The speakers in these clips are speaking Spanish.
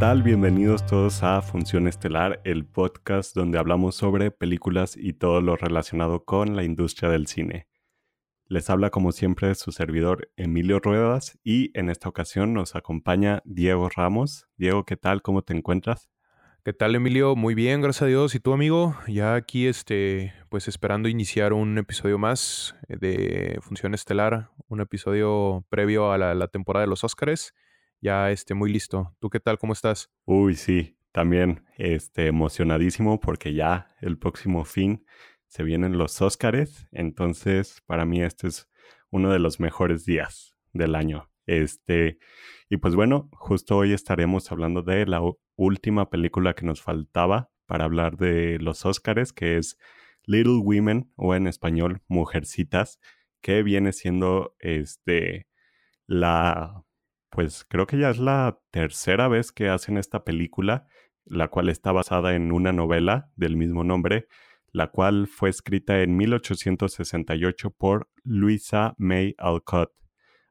¿Qué tal? Bienvenidos todos a Función Estelar, el podcast donde hablamos sobre películas y todo lo relacionado con la industria del cine. Les habla como siempre su servidor Emilio Ruedas y en esta ocasión nos acompaña Diego Ramos. Diego, ¿qué tal? ¿Cómo te encuentras? ¿Qué tal, Emilio? Muy bien, gracias a Dios. ¿Y tú, amigo? Ya aquí, este, pues esperando iniciar un episodio más de Función Estelar, un episodio previo a la, la temporada de los Óscares ya esté muy listo. ¿Tú qué tal? ¿Cómo estás? Uy, sí, también este, emocionadísimo porque ya el próximo fin se vienen los Óscares, entonces para mí este es uno de los mejores días del año. Este, y pues bueno, justo hoy estaremos hablando de la última película que nos faltaba para hablar de los Óscares, que es Little Women o en español Mujercitas, que viene siendo este la pues creo que ya es la tercera vez que hacen esta película, la cual está basada en una novela del mismo nombre, la cual fue escrita en 1868 por Louisa May Alcott.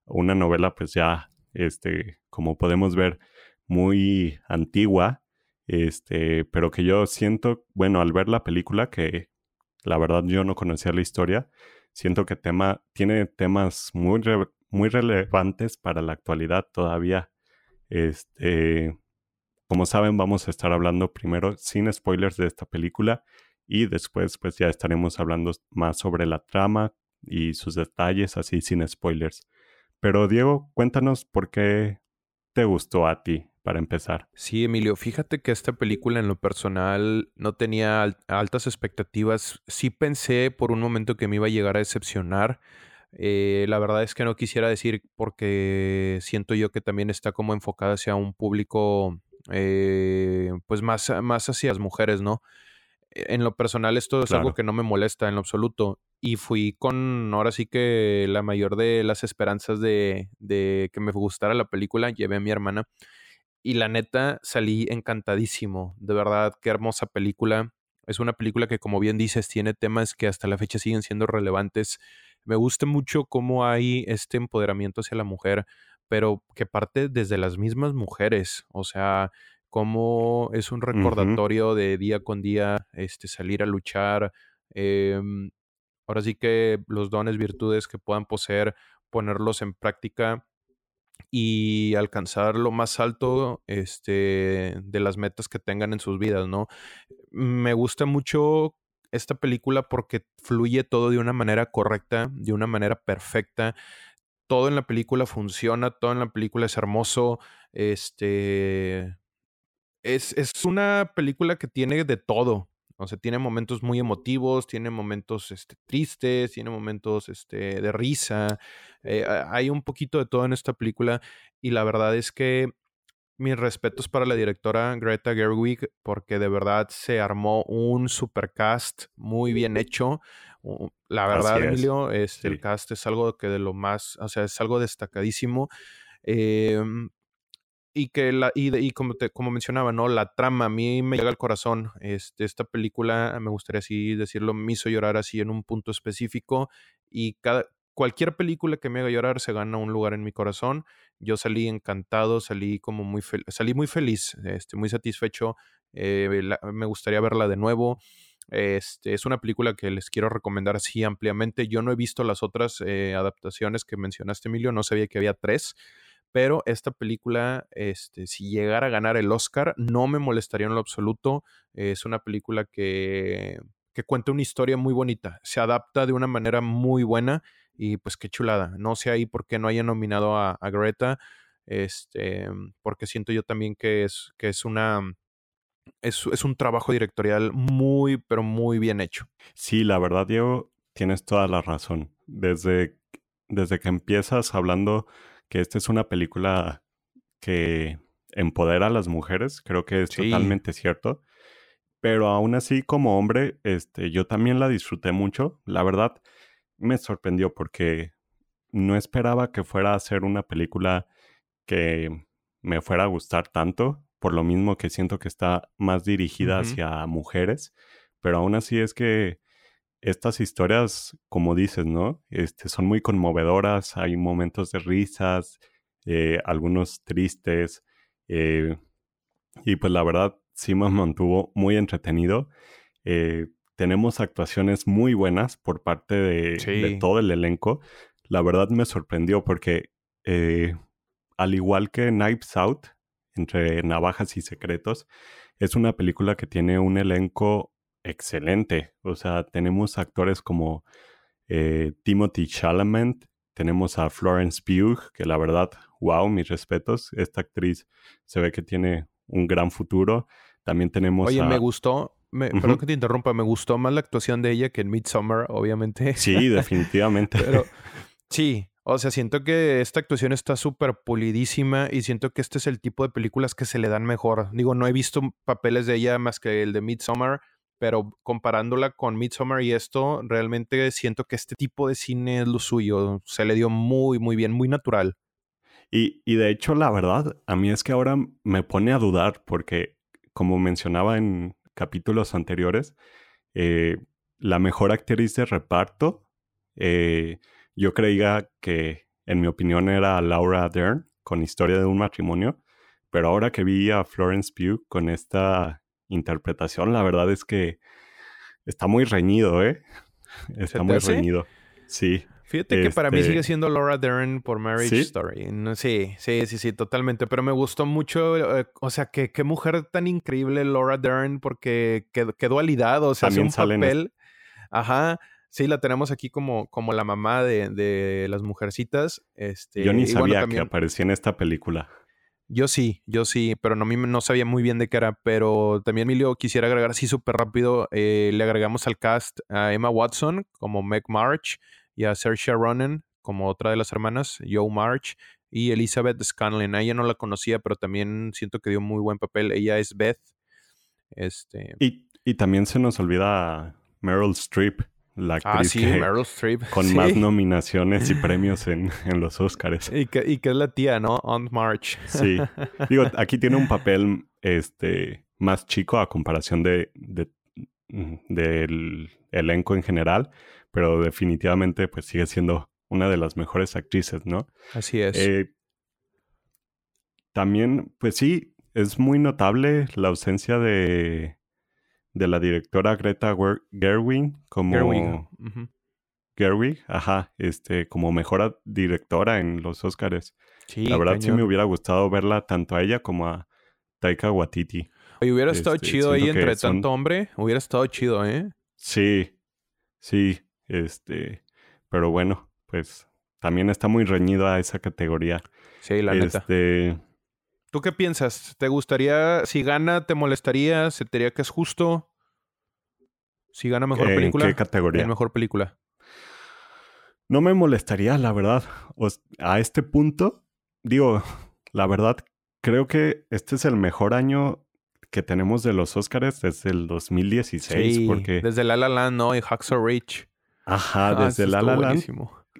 Una novela pues ya, este, como podemos ver, muy antigua, este, pero que yo siento, bueno, al ver la película, que la verdad yo no conocía la historia, siento que tema, tiene temas muy muy relevantes para la actualidad todavía. Este, como saben, vamos a estar hablando primero sin spoilers de esta película y después pues ya estaremos hablando más sobre la trama y sus detalles así sin spoilers. Pero Diego, cuéntanos por qué te gustó a ti para empezar. Sí, Emilio, fíjate que esta película en lo personal no tenía altas expectativas. Sí pensé por un momento que me iba a llegar a decepcionar eh, la verdad es que no quisiera decir porque siento yo que también está como enfocada hacia un público, eh, pues más, más hacia las mujeres, ¿no? E, en lo personal esto es algo que no me molesta en lo absoluto. Y fui con, ahora sí que la mayor de las esperanzas de, de que me gustara la película, llevé a mi hermana. Y la neta salí encantadísimo. De verdad, qué hermosa película. Es una película que, como bien dices, tiene temas que hasta la fecha siguen siendo relevantes me gusta mucho cómo hay este empoderamiento hacia la mujer, pero que parte desde las mismas mujeres, o sea, cómo es un recordatorio de día con día este, salir a luchar. Em, ahora sí que los dones, virtudes que puedan poseer, ponerlos en práctica y alcanzar lo más alto este, de las metas que tengan en sus vidas, ¿no? Me gusta mucho esta película porque fluye todo de una manera correcta, de una manera perfecta. Todo en la película funciona, todo en la película es hermoso. Este. Es, es una película que tiene de todo. O sea, tiene momentos muy emotivos, tiene momentos este, tristes, tiene momentos este, de risa. Eh, hay un poquito de todo en esta película. Y la verdad es que mis respetos para la directora Greta Gerwig, porque de verdad se armó un supercast muy bien hecho. La verdad, Emilio, este, el cast es algo que de lo más, o sea, es algo destacadísimo. Em, y que la, y, como, te, como mencionaba, ¿no? La trama a mí me llega al corazón. Este, esta película, me gustaría así decirlo, me hizo llorar así en un punto específico. Y cada, cualquier película que me haga llorar se gana un lugar en mi corazón. Yo salí encantado, salí como muy, salí muy feliz, este, muy satisfecho. Eh, me gustaría verla de nuevo. Este, es una película que les quiero recomendar así ampliamente. Yo no he visto las otras eh, adaptaciones que mencionaste, Emilio. No sabía que había tres. Pero esta película, este, si llegara a ganar el Oscar, no me molestaría en lo absoluto. Es una película que cuenta una historia muy bonita. Se adapta de una manera muy buena y pues qué chulada. No sé ahí por qué no haya nominado a, Greta. Este, porque siento yo también que es, que es una. Es, es, un trabajo directorial muy, pero muy bien hecho. Sí, la verdad, Diego, tienes toda la razón. Desde, desde que empiezas hablando que esta es una película que empodera a las mujeres, creo que es totalmente cierto. Pero aún así, como hombre, este, yo también la disfruté mucho. La verdad, me sorprendió porque no esperaba que fuera a ser una película que me fuera a gustar tanto, por lo mismo que siento que está más dirigida hacia mujeres, pero aún así es que estas historias, como dices, ¿no? Este, son muy conmovedoras, hay momentos de risas, eh, algunos tristes, eh, Y pues la verdad sí me mantuvo muy entretenido. Eh, tenemos actuaciones muy buenas por parte de, todo el elenco. La verdad me sorprendió porque eh, al igual que Knives Out, entre navajas y secretos, es una película que tiene un elenco excelente. O sea, tenemos actores como eh, Timothy Chalamet, tenemos a Florence Pugh, que la verdad, wow, mis respetos. Esta actriz se ve que tiene un gran futuro. También tenemos. Oye, me gustó, me, Perdón que te interrumpa, me gustó más la actuación de ella que en Midsommar, obviamente. Sí, definitivamente. Pero sí, o sea, siento que esta actuación está súper pulidísima y siento que este es el tipo de películas que se le dan mejor. Digo, no he visto papeles de ella más que el de Midsommar, pero comparándola con Midsommar y esto, realmente siento que este tipo de cine es lo suyo. Se le dio muy, muy bien, muy natural. Y, y de hecho, la verdad, a mí es que ahora me pone a dudar porque, como mencionaba en capítulos anteriores, eh, la mejor actriz de reparto eh, yo creía que, en mi opinión, era Laura Dern con Historia de un matrimonio, pero ahora que vi a Florence Pugh con esta interpretación, la verdad es que está muy reñido, ¿eh? Está muy reñido. Sí. Fíjate que para mí sigue este siendo Laura Dern por Marriage Story. sí, sí, sí, sí, totalmente. Pero me gustó mucho, eh, o sea, que qué mujer tan increíble Laura Dern, porque qué, dualidad, o sea, hace un papel. Ajá. Sí, la tenemos aquí como, como la mamá de, las mujercitas. Este, yo ni sabía que aparecía en esta película. Yo sí, yo sí, pero no, no sabía muy bien de qué era. Pero también, Emilio, quisiera agregar así súper rápido. Eh, le agregamos al cast a Emma Watson como Meg March y a Saoirse Ronan como otra de las hermanas, Joe March, y Elizabeth Scanlon. A ella no la conocía, pero también siento que dio muy buen papel. Ella es Beth. Este... Y, y también se nos olvida Meryl Streep la ah, actriz con más nominaciones y premios en, los Oscars. Y que, y es la tía, ¿no? On March. Sí. Digo, aquí tiene un papel este, más chico a comparación de, del elenco en general, pero definitivamente pues sigue siendo una de las mejores actrices, ¿no? Así es. Eh, también, pues sí, es muy notable la ausencia de de la directora Greta Gerwig como Gerwig, ajá, este, como mejor directora en los Oscars. Sí, la verdad sí me hubiera gustado verla tanto a ella como a Taika Waititi. Y hubiera estado este, chido ahí entre tanto hombre, hubiera estado chido, ¿eh? Sí, sí, este, pero bueno, pues también está muy reñido a esa categoría. Sí, la neta. Este, ¿Tú qué piensas? ¿Te gustaría, si gana, te molestaría? ¿Se te diría que es justo? Si gana mejor película. ¿En qué categoría? mejor película. No me molestaría, la verdad. a este punto, digo, la verdad, creo que este es el mejor año que tenemos de los Oscars desde el 2016. Sí, porque... desde La La Land, ¿no? Y Hacksaw Ridge. Ajá, ah, desde La La Land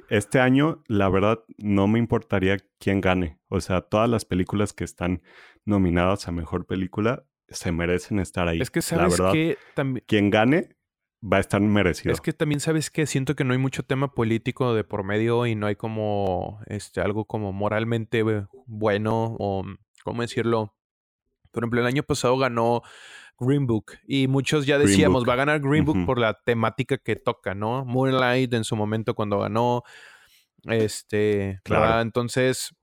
este año, la verdad, no me importaría quién gane. O sea, todas las películas que están nominadas a mejor película se merecen estar ahí. Es que sabes que también. Quien gane va a estar merecido. Es que también sabes que siento que no hay mucho tema político de por medio y no hay como este algo como moralmente bueno o cómo decirlo. Por ejemplo, el año pasado ganó Green Book. Y muchos ya decíamos, va a ganar Green Book por la temática que toca, ¿no? Moonlight en su momento cuando ganó. Este, claro. Entonces,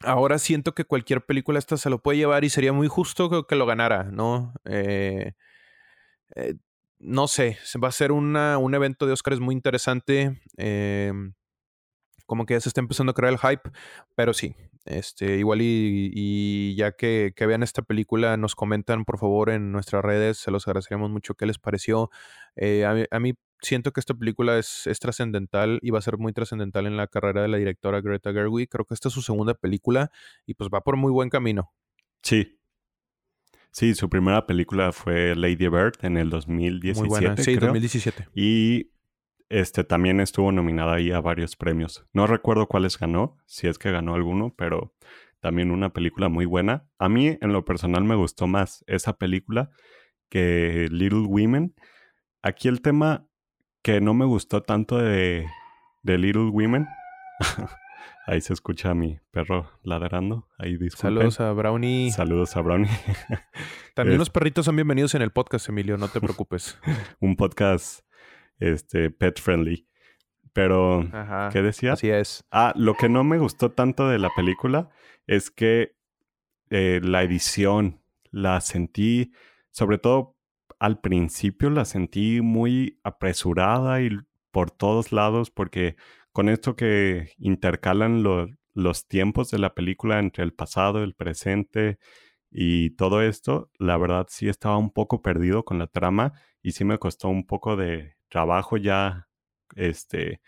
ahora siento que cualquier película esta se lo puede llevar y sería muy justo que, lo ganara, ¿no? Eh, eh, no sé, va a ser una, un evento de Oscars muy interesante. Eh, como que ya se está empezando a crear el hype, pero sí, este, igual y, ya que, vean esta película, nos comentan por favor en nuestras redes, se los agradeceríamos mucho qué les pareció. Eh, a, mí, siento que esta película es, es trascendental y va a ser muy trascendental en la carrera de la directora Greta Gerwig. Creo que esta es su segunda película y pues va por muy buen camino. Sí. Sí, su primera película fue Lady Bird en el 2017. Muy buena, sí, 2017. Y este también estuvo nominada ahí a varios premios. No recuerdo cuáles ganó, si es que ganó alguno, pero también una película muy buena. A mí, en lo personal, me gustó más esa película que Little Women. Aquí el tema que no me gustó tanto de, de Little Women Ahí se escucha a mi perro ladrando. Ahí disculpen. Saludos a Brownie. Saludos a Brownie. También los perritos son bienvenidos en el podcast, Emilio, no te preocupes. Un podcast este, pet friendly. Pero, ¿qué decía? Así es. Ah, lo que no me gustó tanto de la película es que eh, la edición la sentí, sobre todo al principio, la sentí muy apresurada y por todos lados, porque con esto que intercalan los tiempos de la película entre el pasado, el presente y todo esto, la verdad sí estaba un poco perdido con la trama y sí me costó un poco de trabajo ya, este,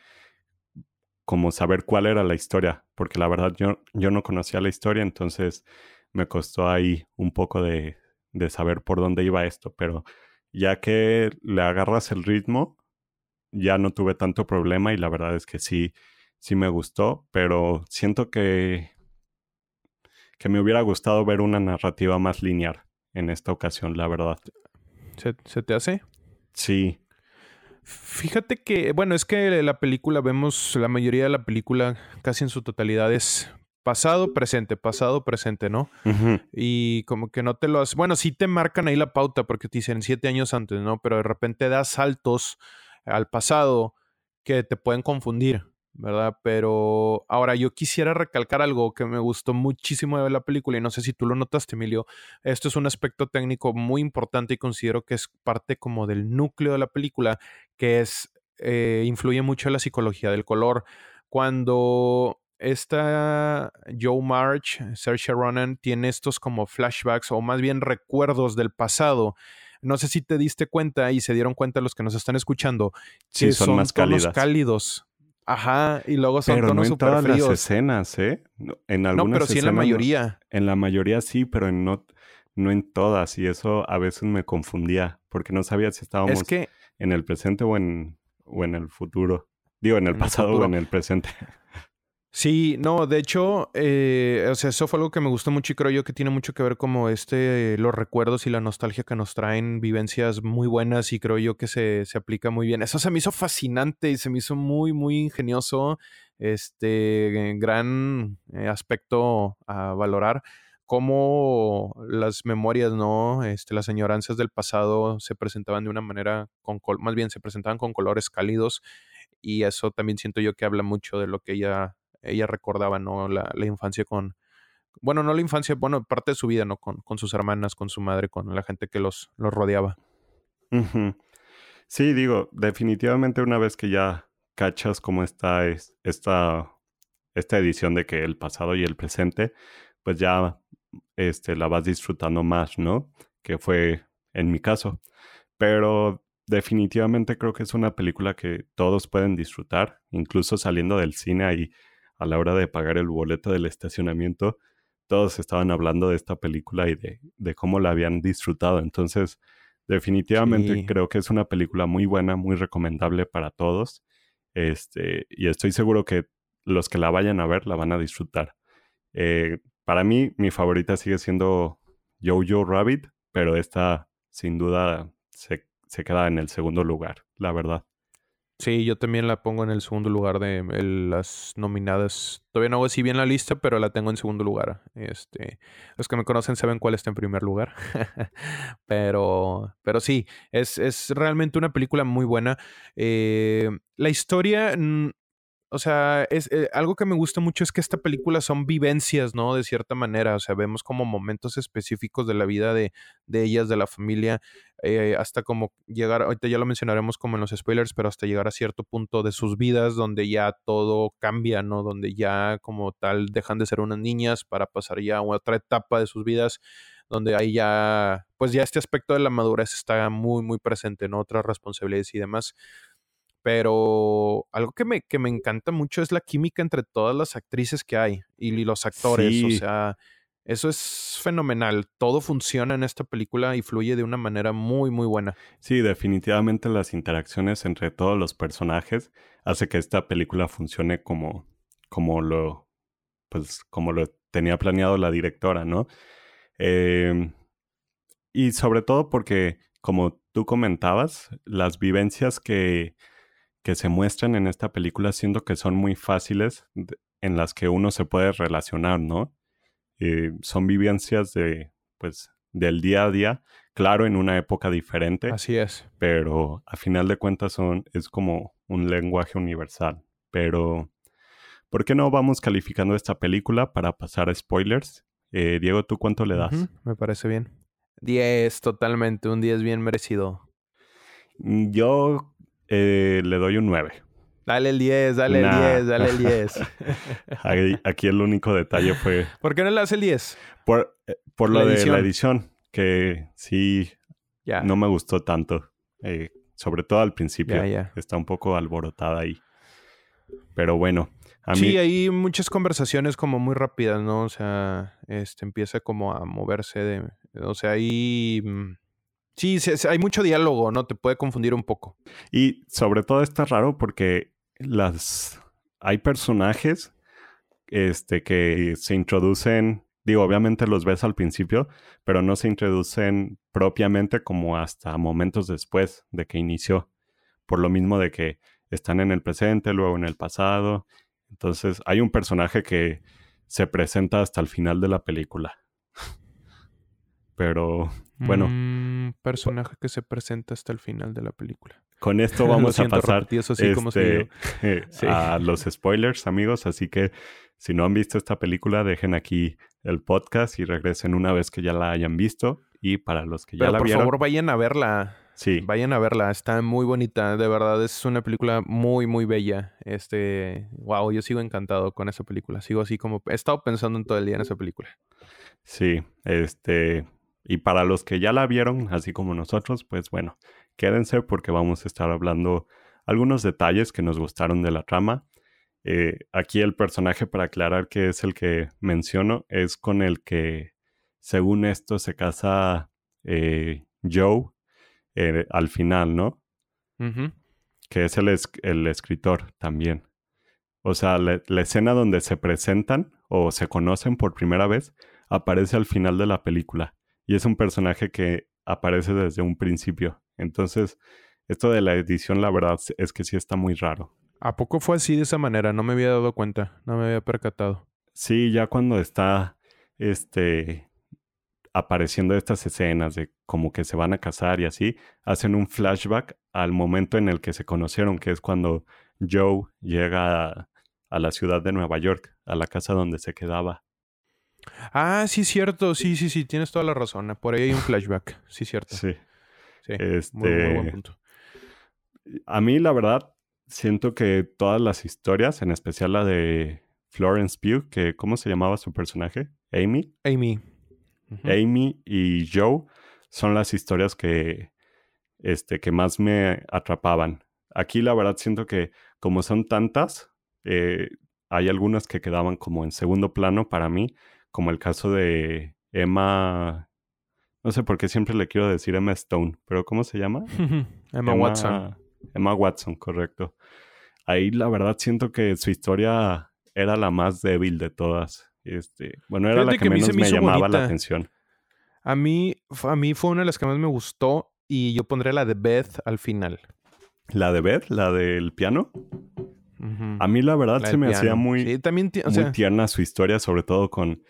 como saber cuál era la historia, porque la verdad yo, yo no conocía la historia, entonces me costó ahí un poco de, de saber por dónde iba esto, pero ya que le agarras el ritmo, ya no tuve tanto problema y la verdad es que sí, sí me gustó, pero siento que, que me hubiera gustado ver una narrativa más lineal en esta ocasión, la verdad. ¿Se, ¿Se, te hace? Sí. Fíjate que, bueno, es que la película, vemos la mayoría de la película casi en su totalidad es pasado, presente, pasado, presente, ¿no? Y como que no te lo hace. Bueno, sí te marcan ahí la pauta porque te dicen siete años antes, ¿no? Pero de repente das saltos al pasado que te pueden confundir, ¿verdad? Pero ahora yo quisiera recalcar algo que me gustó muchísimo de la película y no sé si tú lo notaste, Emilio. Esto es un aspecto técnico muy importante y considero que es parte como del núcleo de la película, que es, eh, influye mucho en la psicología del color. Cuando esta Joe March, Saoirse Ronan, tiene estos como flashbacks o más bien recuerdos del pasado no sé si te diste cuenta y se dieron cuenta los que nos están escuchando que son, más tonos cálidos. Ajá, y luego son pero no en todas las escenas, ¿eh? En algunas No, pero sí en la mayoría. en la mayoría sí, pero en no, no en todas. Y eso a veces me confundía, porque no sabía si estábamos en el presente o en, o en el futuro. Digo, en el pasado o en el presente. Sí, no, de hecho, eh, o sea, eso fue algo que me gustó mucho y creo yo que tiene mucho que ver como este, los recuerdos y la nostalgia que nos traen, vivencias muy buenas y creo yo que se, se aplica muy bien. Eso se me hizo fascinante y se me hizo muy, muy ingenioso, este, gran eh, aspecto a valorar cómo las memorias, ¿no? Este, las añoranzas del pasado se presentaban de una manera, con más bien se presentaban con colores cálidos y eso también siento yo que habla mucho de lo que ella ella recordaba, ¿no? La, infancia con, bueno, no la infancia, bueno, parte de su vida, ¿no? Con, con sus hermanas, con su madre, con la gente que los, los rodeaba. Sí, digo, definitivamente una vez que ya cachas cómo está esta, esta edición de que el pasado y el presente, pues ya este, la vas disfrutando más, ¿no? Que fue en mi caso. Pero definitivamente creo que es una película que todos pueden disfrutar, incluso saliendo del cine ahí a la hora de pagar el boleto del estacionamiento, todos estaban hablando de esta película y de, cómo la habían disfrutado. Entonces, definitivamente creo que es una película muy buena, muy recomendable para todos. Este, y estoy seguro que los que la vayan a ver la van a disfrutar. Eh, para mí, mi favorita sigue siendo Jojo Rabbit, pero esta sin duda se, se queda en el segundo lugar, la verdad. Sí, yo también la pongo en el segundo lugar de las nominadas. Todavía no hago así bien la lista, pero la tengo en segundo lugar. Este, los que me conocen saben cuál está en primer lugar. pero, pero sí, es, es realmente una película muy buena. Eh, la historia o sea, es eh, algo que me gusta mucho es que esta película son vivencias, ¿no? De cierta manera, o sea, vemos como momentos específicos de la vida de, de ellas, de la familia, eh, hasta como llegar, ahorita ya lo mencionaremos como en los spoilers, pero hasta llegar a cierto punto de sus vidas donde ya todo cambia, ¿no? Donde ya como tal dejan de ser unas niñas para pasar ya a otra etapa de sus vidas donde ahí ya, pues ya este aspecto de la madurez está muy, muy presente, ¿no? Otras responsabilidades y demás. Pero algo que me, que me encanta mucho es la química entre todas las actrices que hay y los actores. O sea, eso es fenomenal. Todo funciona en esta película y fluye de una manera muy, muy buena. Sí, definitivamente las interacciones entre todos los personajes hace que esta película funcione como, como lo, pues, como lo tenía planeado la directora, ¿no? Em, y sobre todo porque, como tú comentabas, las vivencias que que se muestran en esta película, siendo que son muy fáciles en las que uno se puede relacionar, ¿no? Eh, son vivencias de, pues, del día a día, claro, en una época diferente. Así es. Pero a final de cuentas son, es como un lenguaje universal. Pero, ¿por qué no vamos calificando esta película para pasar a spoilers? Eh, Diego, ¿tú cuánto le das? me parece bien. 10, totalmente, un 10 bien merecido. Mm, yo eh, le doy un 9. Dale el 10, dale el 10, dale el 10. Aquí el único detalle fue... ¿Por qué no le das el 10? Por, eh, por lo de la edición, que sí no me gustó tanto. Eh, sobre todo al principio. Está un poco alborotada ahí. Pero bueno. A sí, hay muchas conversaciones como muy rápidas, ¿no? O sea, este empieza como a moverse de... O sea, ahí... Mm, sí, hay mucho diálogo, ¿no? Te puede confundir un poco. Y sobre todo está raro porque las... Hay personajes este, que se introducen Digo, obviamente los ves al principio, pero no se introducen propiamente como hasta momentos después de que inició. Por lo mismo de que están en el presente, luego en el pasado. Entonces, hay un personaje que se presenta hasta el final de la película. Pero, bueno. Un personaje que se presenta hasta el final de la película. Con esto vamos a pasar este, a los spoilers, amigos. Así que si no han visto esta película, dejen aquí el podcast y regresen una vez que ya la hayan visto. Y para los que ya la vieron... Por favor, vayan a verla. Sí. Vayan a verla. Está muy bonita. De verdad, es una película muy, muy bella. Este... Wow, yo sigo encantado con esa película. Sigo así como... He estado pensando en todo el día en esa película. Sí, este... Y para los que ya la vieron, así como nosotros, pues bueno, quédense porque vamos a estar hablando algunos detalles que nos gustaron de la trama eh, aquí el personaje, para aclarar que es el que menciono, es con el que, según esto, se casa eh, Joe eh, al final, ¿no? Que es el, el, escritor también. O sea, la, escena donde se presentan o se conocen por primera vez aparece al final de la película. Y es un personaje que aparece desde un principio. Entonces, esto de la edición, la verdad es que sí está muy raro. ¿A poco fue así de esa manera? No me había dado cuenta, no me había percatado. Sí, ya cuando está este apareciendo estas escenas de como que se van a casar y así, hacen un flashback al momento en el que se conocieron, que es cuando Joe llega a, la ciudad de Nueva York, a la casa donde se quedaba. Ah, sí, cierto, sí, sí, sí, tienes toda la razón. Por ahí hay un flashback, sí, cierto. Sí. Sí, este... muy buen punto. A mí, la verdad, siento que todas las historias, en especial la de Florence Pugh, que ¿cómo se llamaba su personaje? Amy. Amy. Amy y Joe son las historias que, este, que más me atrapaban. Aquí la verdad siento que como son tantas, eh, hay algunas que quedaban como en segundo plano para mí, como el caso de Emma, no sé por qué siempre le quiero decir Emma Stone, pero ¿cómo se llama? Emma Watson. Emma Watson, correcto. Ahí la verdad siento que su historia era la más débil de todas. Este, bueno, era la que, menos me, llamaba la atención. A mí, a mí fue una de las que más me gustó y yo pondré la de Beth al final. ¿La de Beth? ¿La del piano? A mí la verdad se me hacía muy, también muy tierna su historia, sobre todo con,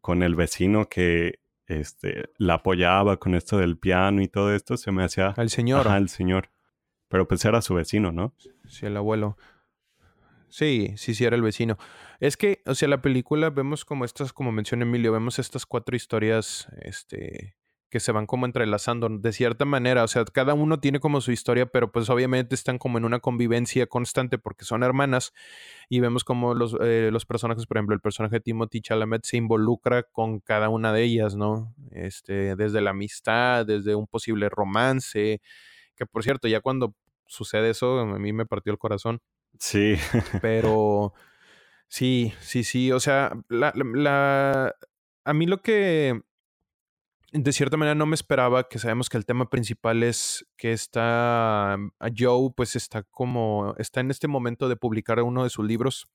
con el vecino que este, la apoyaba con esto del piano y todo esto. Se me hacía... Al señor. Ajá, al señor. Pero pues era su vecino, ¿no? Sí, el abuelo. Sí, sí, sí, era el vecino. Es que, o sea, la película vemos como estas, como menciona Emilio, vemos estas cuatro historias, este, que se van como entrelazando de cierta manera. O sea, cada uno tiene como su historia, pero pues obviamente están como en una convivencia constante porque son hermanas y vemos como los, eh, los personajes, por ejemplo, el personaje de Timothy Chalamet se involucra con cada una de ellas, ¿no? Este, desde la amistad, desde un posible romance, que por cierto, ya cuando sucede eso, a mí me partió el corazón. Sí. Pero sí, sí, sí. O sea, la, la, a mí lo que de cierta manera no me esperaba, que sabemos que el tema principal es que está Joe, pues está como, está en este momento de publicar uno de sus libros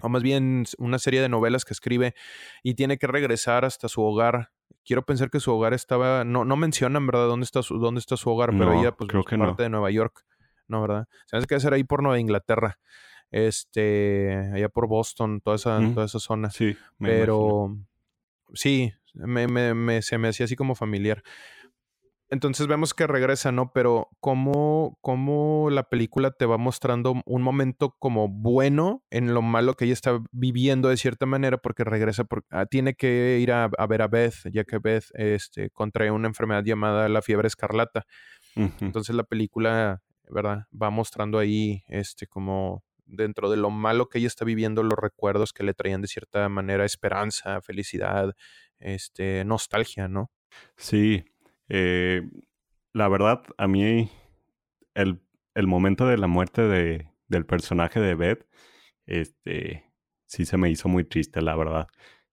o más bien una serie de novelas que escribe y tiene que regresar hasta su hogar. Quiero pensar que su hogar estaba, no, no mencionan, ¿verdad? ¿Dónde está su, dónde está su hogar? pero ella, pues, creo que parte de Nueva York, ¿no, verdad? Se que hacer ahí por Nueva Inglaterra. este, allá por Boston, toda esa, toda esa zona. Sí, pero sí, me, me, se me hacía así como familiar. Entonces vemos que regresa, ¿no? Pero cómo, cómo la película te va mostrando un momento como bueno en lo malo que ella está viviendo de cierta manera, porque regresa, ah, tiene que ir a, ver a Beth, ya que Beth este, contrae una enfermedad llamada la fiebre escarlata. Entonces la película, ¿verdad? Va mostrando ahí, este, como dentro de lo malo que ella está viviendo, los recuerdos que le traían de cierta manera esperanza, felicidad, este, nostalgia, ¿no? Sí, eh, la verdad, a mí el, el momento de la muerte de, del personaje de Beth, este, sí se me hizo muy triste, la verdad.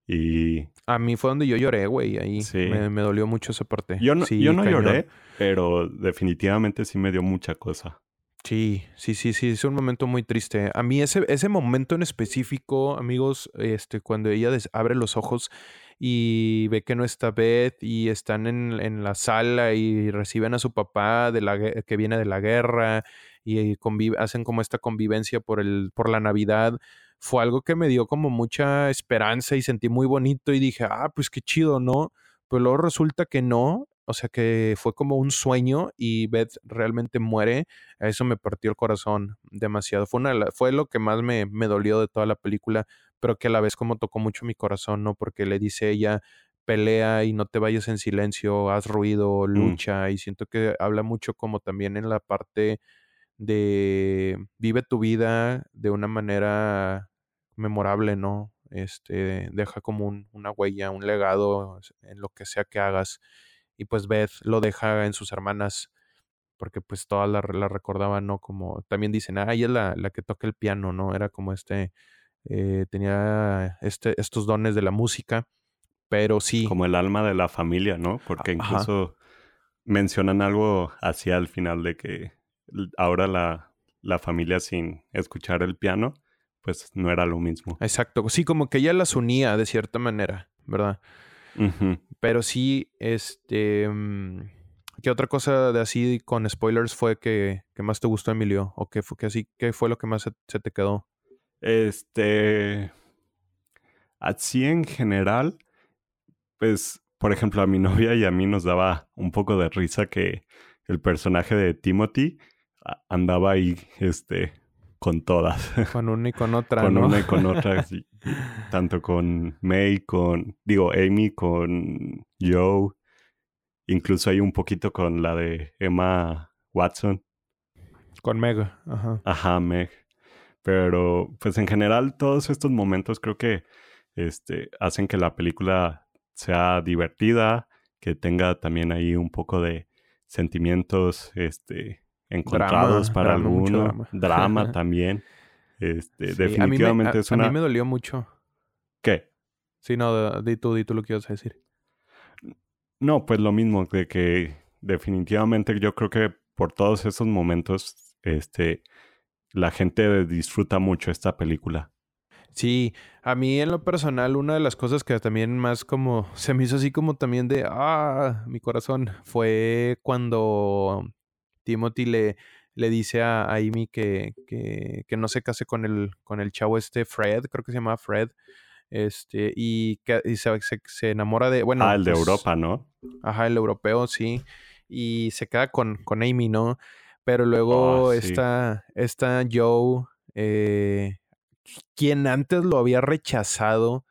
Y... A mí fue donde yo lloré, güey, ahí me, dolió mucho esa parte. Yo no, yo no lloré, pero definitivamente sí me dio mucha cosa. Sí, sí, sí, sí, es un momento muy triste. A mí ese, ese momento en específico, amigos, este, cuando ella abre los ojos y ve que no está Beth y están en, en la sala y reciben a su papá de la, que viene de la guerra y hacen como esta convivencia por, el, por la Navidad, fue algo que me dio como mucha esperanza y sentí muy bonito y dije, ah, pues qué chido, ¿no? Pues luego resulta que no o sea que fue como un sueño y Beth realmente muere. Eso me partió el corazón demasiado. Fue, una, fue lo que más me, me dolió de toda la película, pero que a la vez como tocó mucho mi corazón, ¿no? Porque le dice ella, pelea y no te vayas en silencio, haz ruido, mm. lucha. Y siento que habla mucho como también en la parte de vive tu vida de una manera memorable, ¿no? Este, deja como una huella, un legado en lo que sea que hagas y pues Beth lo deja en sus hermanas porque pues todas la, la recordaban, ¿no? Como también dicen, ah, ella es la, la que toca el piano, ¿no? Era como este, eh, tenía este, estos dones de la música, pero sí. Como el alma de la familia, ¿no? Porque incluso mencionan algo hacia el final de que ahora la, la familia sin escuchar el piano, pues no era lo mismo. Exacto, sí, como que ella las unía de cierta manera, ¿verdad? Pero sí, este. Mm, ¿Qué otra cosa de así con spoilers fue que, que más te gustó, Emilio? ¿O qué fue, que así, qué fue lo que más se, te quedó? Este. Así en general, pues, por ejemplo, a mi novia y a mí nos daba un poco de risa que el personaje de Timothy andaba ahí, este, con todas. Con una y con otra, con una y con otra, sí. Tanto con May, con, digo, Amy, con Joe. Incluso hay un poquito con la de Emma Watson. Con Meg, ajá. Ajá, Meg. Pero, pues en general, todos estos momentos creo que este, hacen que la película sea divertida, que tenga también ahí un poco de sentimientos, este, encontrados para alguno. Drama. también. Este, definitivamente es una. A mí me dolió mucho. ¿Qué? Sí, no, di tú, di tú lo que ibas a decir. No, pues lo mismo, de que definitivamente yo creo que por todos esos momentos, este, la gente disfruta mucho esta película. Sí, a mí en lo personal, una de las cosas que también más como se me hizo así como también de, ah, mi corazón, fue cuando Timothy le, le dice a, Amy que, que, no se case con el, con el chavo este Fred, creo que se llama Fred. Este, y, que, se, enamora de. Bueno, ah, el de pues Europa, ¿no? Ajá, el europeo, sí. Y se queda con, con Amy, ¿no? Pero luego oh, está, Joe, eh, quien antes lo había rechazado,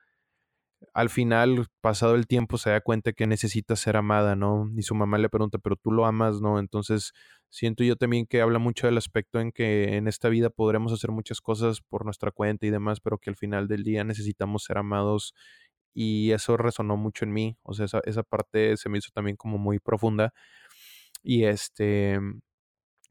al final, pasado el tiempo, se da cuenta que necesita ser amada, ¿no? Y su mamá le pregunta, pero tú lo amas, ¿no? Entonces siento yo también que habla mucho del aspecto en que en esta vida podremos hacer muchas cosas por nuestra cuenta y demás, pero que al final del día necesitamos ser amados y eso resonó mucho en mí, o sea, esa, esa parte se me hizo también como muy profunda. Y este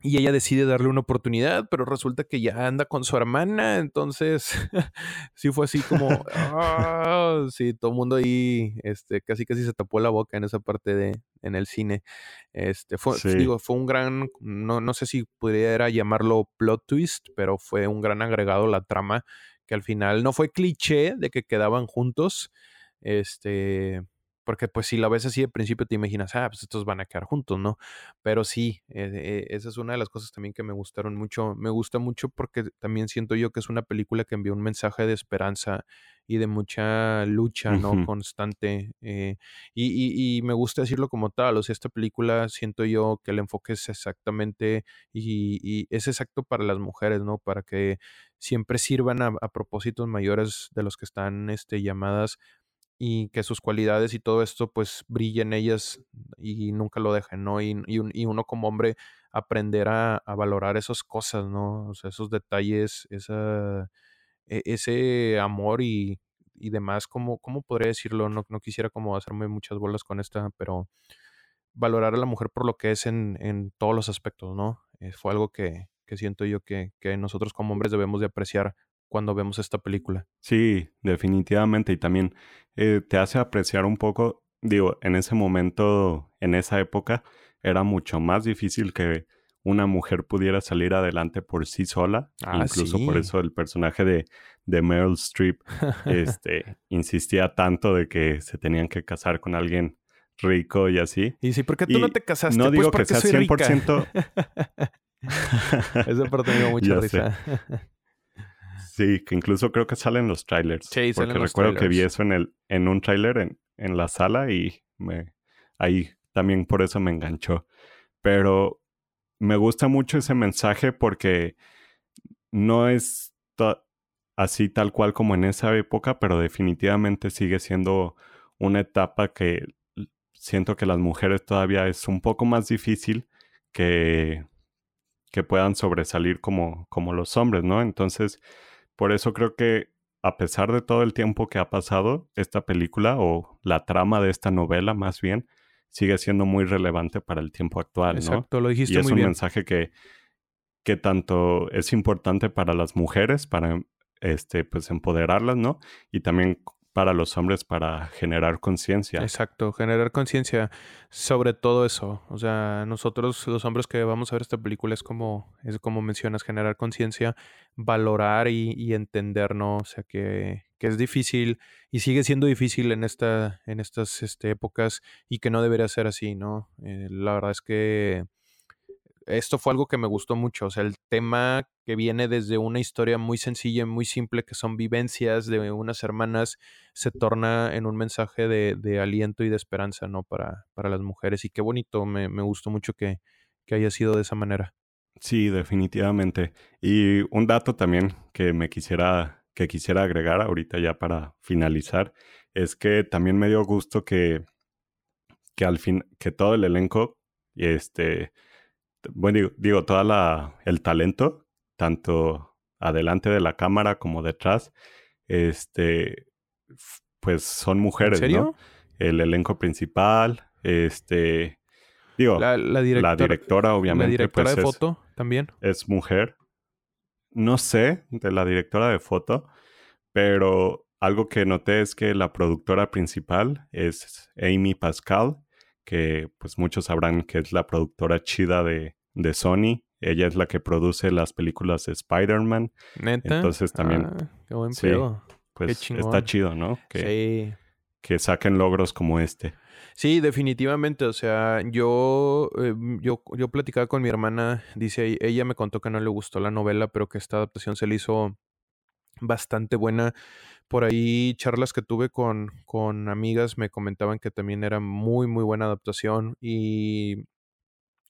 y ella decide darle una oportunidad, pero resulta que ya anda con su hermana, entonces sí fue así como, ah, sí, todo el mundo ahí, este, casi casi se tapó la boca en esa parte de, en el cine, este, fue, digo, fue un gran, no, no sé si pudiera llamarlo plot twist, pero fue un gran agregado la trama, que al final no fue cliché de que quedaban juntos, este, porque pues si la ves así de principio te imaginas, ah, pues estos van a quedar juntos, ¿no? Pero sí, eh, eh, esa es una de las cosas también que me gustaron mucho. Me gusta mucho porque también siento yo que es una película que envía un mensaje de esperanza y de mucha lucha, ¿no? Constante. Eh, y, y, me gusta decirlo como tal, o sea, esta película siento yo que el enfoque es exactamente y, y es exacto para las mujeres, ¿no? Para que siempre sirvan a, a propósitos mayores de los que están este, llamadas y que sus cualidades y todo esto pues brillen ellas y nunca lo dejen, ¿no? Y, y, uno como hombre aprender a, valorar esas cosas, ¿no? O sea, esos detalles, esa, e, ese amor y, y demás, ¿cómo, ¿cómo podría decirlo? No, no quisiera como hacerme muchas bolas con esta, pero valorar a la mujer por lo que es en, en todos los aspectos, ¿no? Eh, fue algo que, que siento yo que, que nosotros como hombres debemos de apreciar cuando vemos esta película. Sí, definitivamente. Y también eh, te hace apreciar un poco, digo, en ese momento, en esa época, era mucho más difícil que una mujer pudiera salir adelante por sí sola. Ah, Incluso por eso el personaje de, de Meryl Streep este, insistía tanto de que se tenían que casar con alguien rico y así. Y sí, ¿por qué tú no te casaste? No pues digo que sea 100%... Esa parte me dio mucha risa. Sí, que incluso creo que salen los trailers. Sí, porque recuerdo que vi eso en el, en un trailer en, en la sala y me ahí también por eso me enganchó. Pero me gusta mucho ese mensaje porque no es así tal cual como en esa época, pero definitivamente sigue siendo una etapa que siento que las mujeres todavía es un poco más difícil que, que puedan sobresalir como, como los hombres, ¿no? Entonces, por eso creo que a pesar de todo el tiempo que ha pasado, esta película o la trama de esta novela más bien sigue siendo muy relevante para el tiempo actual, ¿no? Exacto, lo dijiste y es un mensaje que, que tanto es importante para las mujeres, para este, pues empoderarlas, ¿no? Y también para los hombres para generar conciencia. Exacto, generar conciencia sobre todo eso. O sea, nosotros los hombres que vamos a ver esta película es como, es como mencionas, generar conciencia, valorar y, entender, ¿no? O sea, que, que, es difícil y sigue siendo difícil en, esta, en estas este, épocas y que no debería ser así, ¿no? Eh, la verdad es que esto fue algo que me gustó mucho, o sea, el tema que viene desde una historia muy sencilla y muy simple, que son vivencias de unas hermanas, se torna en un mensaje de, aliento y de esperanza, ¿no? Para, para las mujeres. Y qué bonito, me, gustó mucho que, que haya sido de esa manera. Sí, definitivamente. Y un dato también que me quisiera, que quisiera agregar ahorita ya para finalizar, es que también me dio gusto que, que al fin, que todo el elenco, este, bueno, digo, todo el talento, tanto adelante de la cámara como detrás, este, pues son mujeres, ¿no? El elenco principal, este, digo, la, directora, obviamente. La directora pues de foto también. Es mujer. No sé de la directora de foto, pero algo que noté es que la productora principal es Amy Pascal, que pues muchos sabrán que es la productora chida de, de Sony. Ella es la que produce las películas de Spider-Man. ¿Neta? Entonces también. Ah, qué buen sí, Pues está chido, ¿no? Que, sí. que saquen logros como este. Sí, definitivamente. O sea, yo, eh, yo, yo platicaba con mi hermana. Dice, ella me contó que no le gustó la novela, pero que esta adaptación se le hizo bastante buena. Por ahí charlas que tuve con, con amigas me comentaban que también era muy, muy buena adaptación y,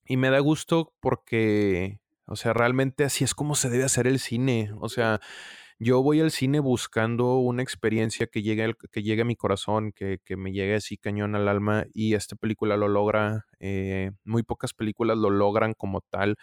y me da gusto porque, o sea, realmente así es como se debe hacer el cine. O sea, yo voy al cine buscando una experiencia que llegue, que llegue a mi corazón, que, que, me llegue así cañón al alma y esta película lo logra. Eh, muy pocas películas lo logran como tal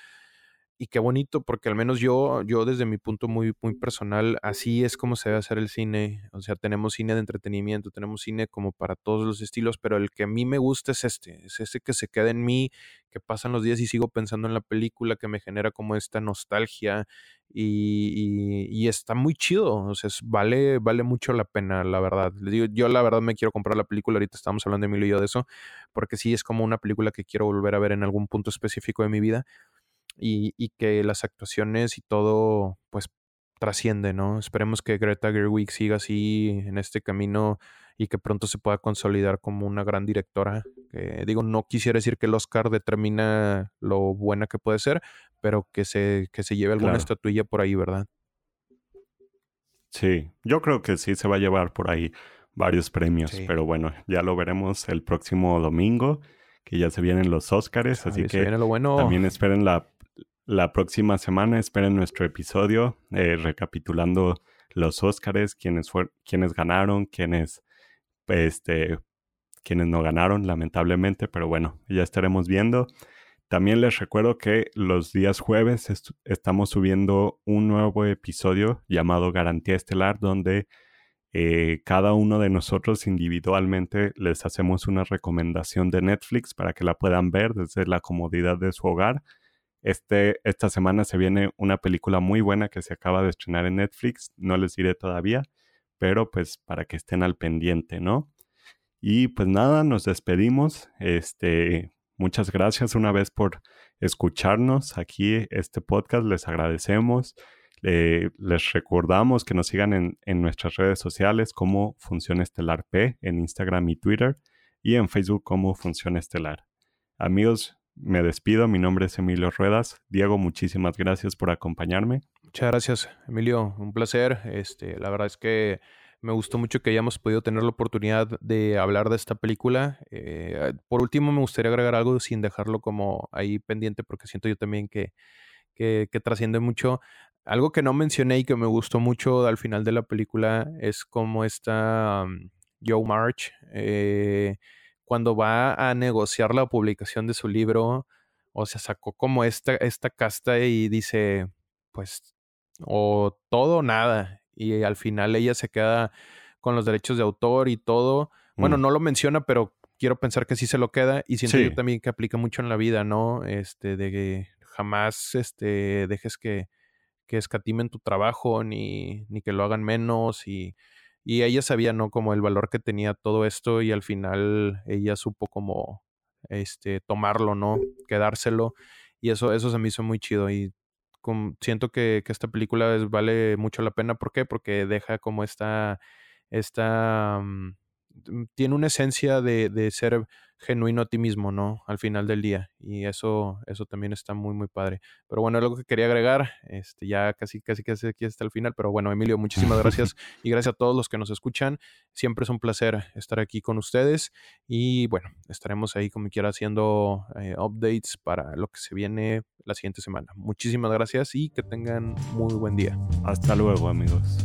y qué bonito, porque al menos yo, yo desde mi punto muy, muy personal, así es como se debe hacer el cine. O sea, tenemos cine de entretenimiento, tenemos cine como para todos los estilos, pero el que a mí me gusta es este, es este que se queda en mí, que pasan los días y sigo pensando en la película, que me genera como esta nostalgia y, y, está muy chido. O sea, vale, vale mucho la pena, la verdad. Les digo, yo la verdad me quiero comprar la película, ahorita estamos hablando de Emilio y yo de eso, porque sí es como una película que quiero volver a ver en algún punto específico de mi vida y, que las actuaciones y todo pues trasciende, ¿no? Esperemos que Greta Gerwig siga así en este camino y que pronto se pueda consolidar como una gran directora. digo, no quisiera decir que el Oscar determina lo buena que puede ser, pero que se, que se lleve alguna estatuilla por ahí, ¿verdad? Sí, yo creo que sí se va a llevar por ahí varios premios, pero bueno, ya lo veremos el próximo domingo, que ya se vienen los Oscars, así que también esperen la, la próxima semana, esperen nuestro episodio eh, recapitulando los Oscars, quiénes, quiénes ganaron, quiénes, este, quiénes no ganaron, lamentablemente, pero bueno, ya estaremos viendo. También les recuerdo que los días jueves estamos subiendo un nuevo episodio llamado Garantía Estelar, donde eh, cada uno de nosotros individualmente les hacemos una recomendación de Netflix para que la puedan ver desde la comodidad de su hogar. Este, esta semana se viene una película muy buena que se acaba de estrenar en Netflix, no les diré todavía, pero pues para que estén al pendiente, ¿no? Y pues nada, nos despedimos. Este, muchas gracias una vez por escucharnos aquí este podcast, les agradecemos. Eh, les recordamos que nos sigan en, en, nuestras redes sociales como Función Estelar P en Instagram y Twitter y en Facebook como Función Estelar. Amigos, me despido. Mi nombre es Emilio Ruedas. Diego, muchísimas gracias por acompañarme. Muchas gracias, Emilio. Un placer. Este, la verdad es que me gustó mucho que hayamos podido tener la oportunidad de hablar de esta película. Eh, por último, me gustaría agregar algo sin dejarlo como ahí pendiente, porque siento yo también que, que, trasciende mucho. Algo que no mencioné y que me gustó mucho al final de la película es como está Joe March, eh, cuando va a negociar la publicación de su libro, o sea, sacó como esta, esta casta y dice, pues, o todo o nada. Y al final ella se queda con los derechos de autor y todo. Bueno, mm. no lo menciona, pero quiero pensar que sí se lo queda. Y siento yo también que aplica mucho en la vida, ¿no? Este, de que jamás este, dejes que, que escatimen tu trabajo ni, ni que lo hagan menos y, y, ella sabía, ¿no? Como el valor que tenía todo esto y al final ella supo como este, tomarlo, ¿no? Quedárselo y eso, eso se me hizo muy chido y siento que, que, esta película vale mucho la pena. ¿Por qué? Porque deja como esta, esta, mm, tiene una esencia de, de ser genuino a ti mismo, ¿no? Al final del día. Y eso, eso también está muy, muy padre. Pero bueno, algo que quería agregar, este, ya casi, casi, casi aquí hasta el final. Pero bueno, Emilio, muchísimas gracias y gracias a todos los que nos escuchan. Siempre es un placer estar aquí con ustedes. Y bueno, estaremos ahí como quiera haciendo eh, updates para lo que se viene la siguiente semana. Muchísimas gracias y que tengan muy buen día. Hasta luego, amigos.